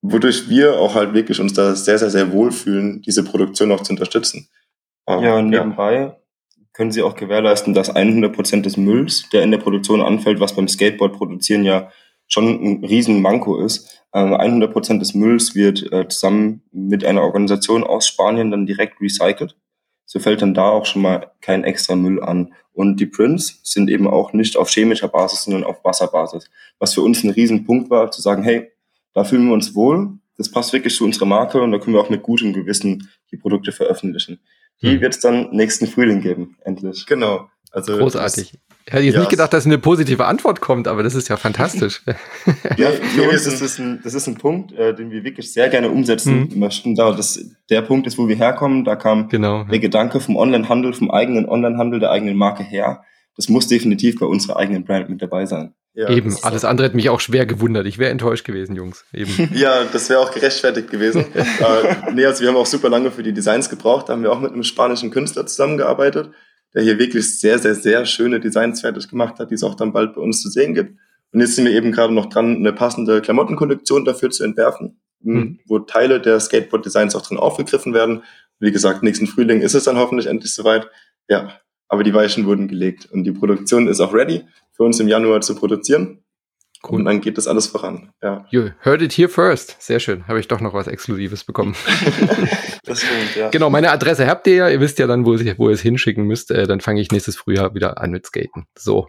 wodurch wir auch halt wirklich uns da sehr, sehr, sehr wohlfühlen, diese Produktion auch zu unterstützen. Ja, und nebenbei ja können Sie auch gewährleisten, dass 100 Prozent des Mülls, der in der Produktion anfällt, was beim Skateboard produzieren ja schon ein riesen Manko ist. 100 ähm, Prozent des Mülls wird äh, zusammen mit einer Organisation aus Spanien dann direkt recycelt. So fällt dann da auch schon mal kein extra Müll an. Und die Prints sind eben auch nicht auf chemischer Basis, sondern auf Wasserbasis. Was für uns ein Riesenpunkt war, zu sagen, hey, da fühlen wir uns wohl, das passt wirklich zu unserer Marke und da können wir auch mit gutem Gewissen die Produkte veröffentlichen. Die hm. wird es dann nächsten Frühling geben, endlich. Genau. Also Großartig. Ich hätte jetzt ja, nicht gedacht, dass eine positive Antwort kommt, aber das ist ja fantastisch. ja, für uns ist das ein, das ist ein Punkt, äh, den wir wirklich sehr gerne umsetzen mhm. möchten. Da das der Punkt ist, wo wir herkommen. Da kam genau, der ja. Gedanke vom Onlinehandel, vom eigenen Onlinehandel, der eigenen Marke her. Das muss definitiv bei unserer eigenen Brand mit dabei sein. Ja, Eben, alles andere hätte mich auch schwer gewundert. Ich wäre enttäuscht gewesen, Jungs. Eben. ja, das wäre auch gerechtfertigt gewesen. äh, nee, also wir haben auch super lange für die Designs gebraucht. Da haben wir auch mit einem spanischen Künstler zusammengearbeitet, der hier wirklich sehr, sehr, sehr schöne Designs fertig gemacht hat, die es auch dann bald bei uns zu sehen gibt. Und jetzt sind wir eben gerade noch dran, eine passende Klamottenkollektion dafür zu entwerfen, mhm. wo Teile der Skateboard-Designs auch drin aufgegriffen werden. Wie gesagt, nächsten Frühling ist es dann hoffentlich endlich soweit. Ja, aber die Weichen wurden gelegt und die Produktion ist auch ready für uns im Januar zu produzieren. Cool. Und dann geht das alles voran. Ja. You heard it here first. Sehr schön. Habe ich doch noch was Exklusives bekommen. das stimmt, ja. Genau, meine Adresse habt ihr ja. Ihr wisst ja dann, wo, wo ihr es hinschicken müsst. Äh, dann fange ich nächstes Frühjahr wieder an mit Skaten. So.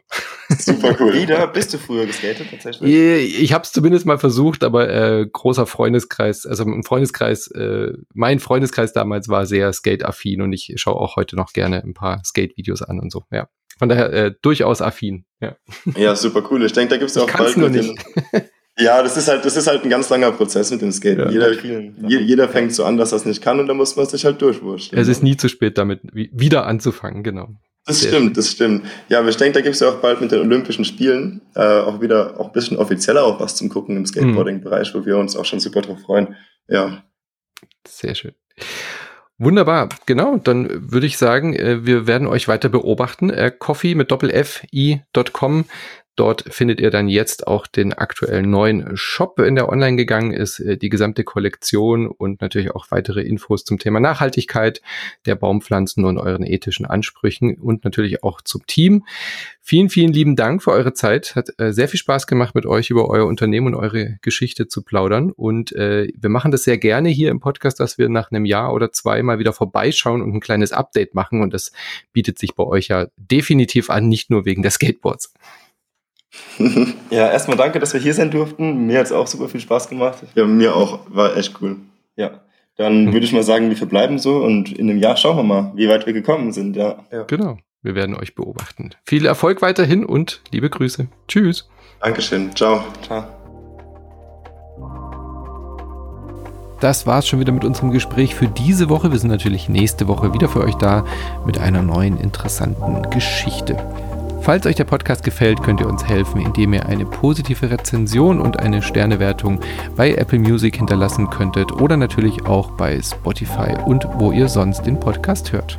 Super cool. Wieder? Bist du früher geskatet tatsächlich? Ich habe es zumindest mal versucht, aber äh, großer Freundeskreis, also ein Freundeskreis, äh, mein Freundeskreis damals war sehr skate-affin und ich schaue auch heute noch gerne ein paar Skate-Videos an und so. Ja. Von daher äh, durchaus affin. Ja. ja, super cool. Ich denke, da gibt es auch bald nur nicht. ja, das ist halt, das ist halt ein ganz langer Prozess mit dem Skaten. Ja, jeder, je, jeder fängt so an, dass er es nicht kann und dann muss man sich halt durchwurschen. Es ist nie zu spät, damit wieder anzufangen, genau. Das Sehr stimmt, schön. das stimmt. Ja, aber ich denke, da gibt es ja auch bald mit den Olympischen Spielen äh, auch wieder auch ein bisschen offizieller auch was zum Gucken im Skateboarding-Bereich, wo wir uns auch schon super drauf freuen. Ja. Sehr schön. Wunderbar, genau. Dann würde ich sagen, äh, wir werden euch weiter beobachten. Äh, coffee mit doppel f i.com. Dort findet ihr dann jetzt auch den aktuellen neuen Shop, in der online gegangen ist, äh, die gesamte Kollektion und natürlich auch weitere Infos zum Thema Nachhaltigkeit der Baumpflanzen und euren ethischen Ansprüchen und natürlich auch zum Team. Vielen, vielen lieben Dank für eure Zeit. Hat äh, sehr viel Spaß gemacht, mit euch über euer Unternehmen und eure Geschichte zu plaudern. Und äh, wir machen das sehr gerne hier im Podcast, dass wir nach einem Jahr oder zwei mal wieder vorbeischauen und ein kleines Update machen. Und das bietet sich bei euch ja definitiv an, nicht nur wegen der Skateboards. ja, erstmal danke, dass wir hier sein durften. Mir hat es auch super viel Spaß gemacht. Ja, mir auch. War echt cool. Ja. Dann würde ich mal sagen, wir verbleiben so und in einem Jahr schauen wir mal, wie weit wir gekommen sind. Ja. ja. Genau. Wir werden euch beobachten. Viel Erfolg weiterhin und liebe Grüße. Tschüss. Dankeschön. Ciao. Ciao. Das war's schon wieder mit unserem Gespräch für diese Woche. Wir sind natürlich nächste Woche wieder für euch da mit einer neuen interessanten Geschichte. Falls euch der Podcast gefällt, könnt ihr uns helfen, indem ihr eine positive Rezension und eine Sternewertung bei Apple Music hinterlassen könntet oder natürlich auch bei Spotify und wo ihr sonst den Podcast hört.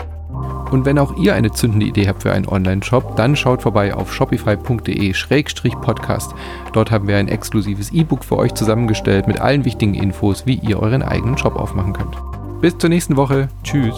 Und wenn auch ihr eine zündende Idee habt für einen Online-Shop, dann schaut vorbei auf shopify.de-podcast. Dort haben wir ein exklusives E-Book für euch zusammengestellt mit allen wichtigen Infos, wie ihr euren eigenen Shop aufmachen könnt. Bis zur nächsten Woche. Tschüss.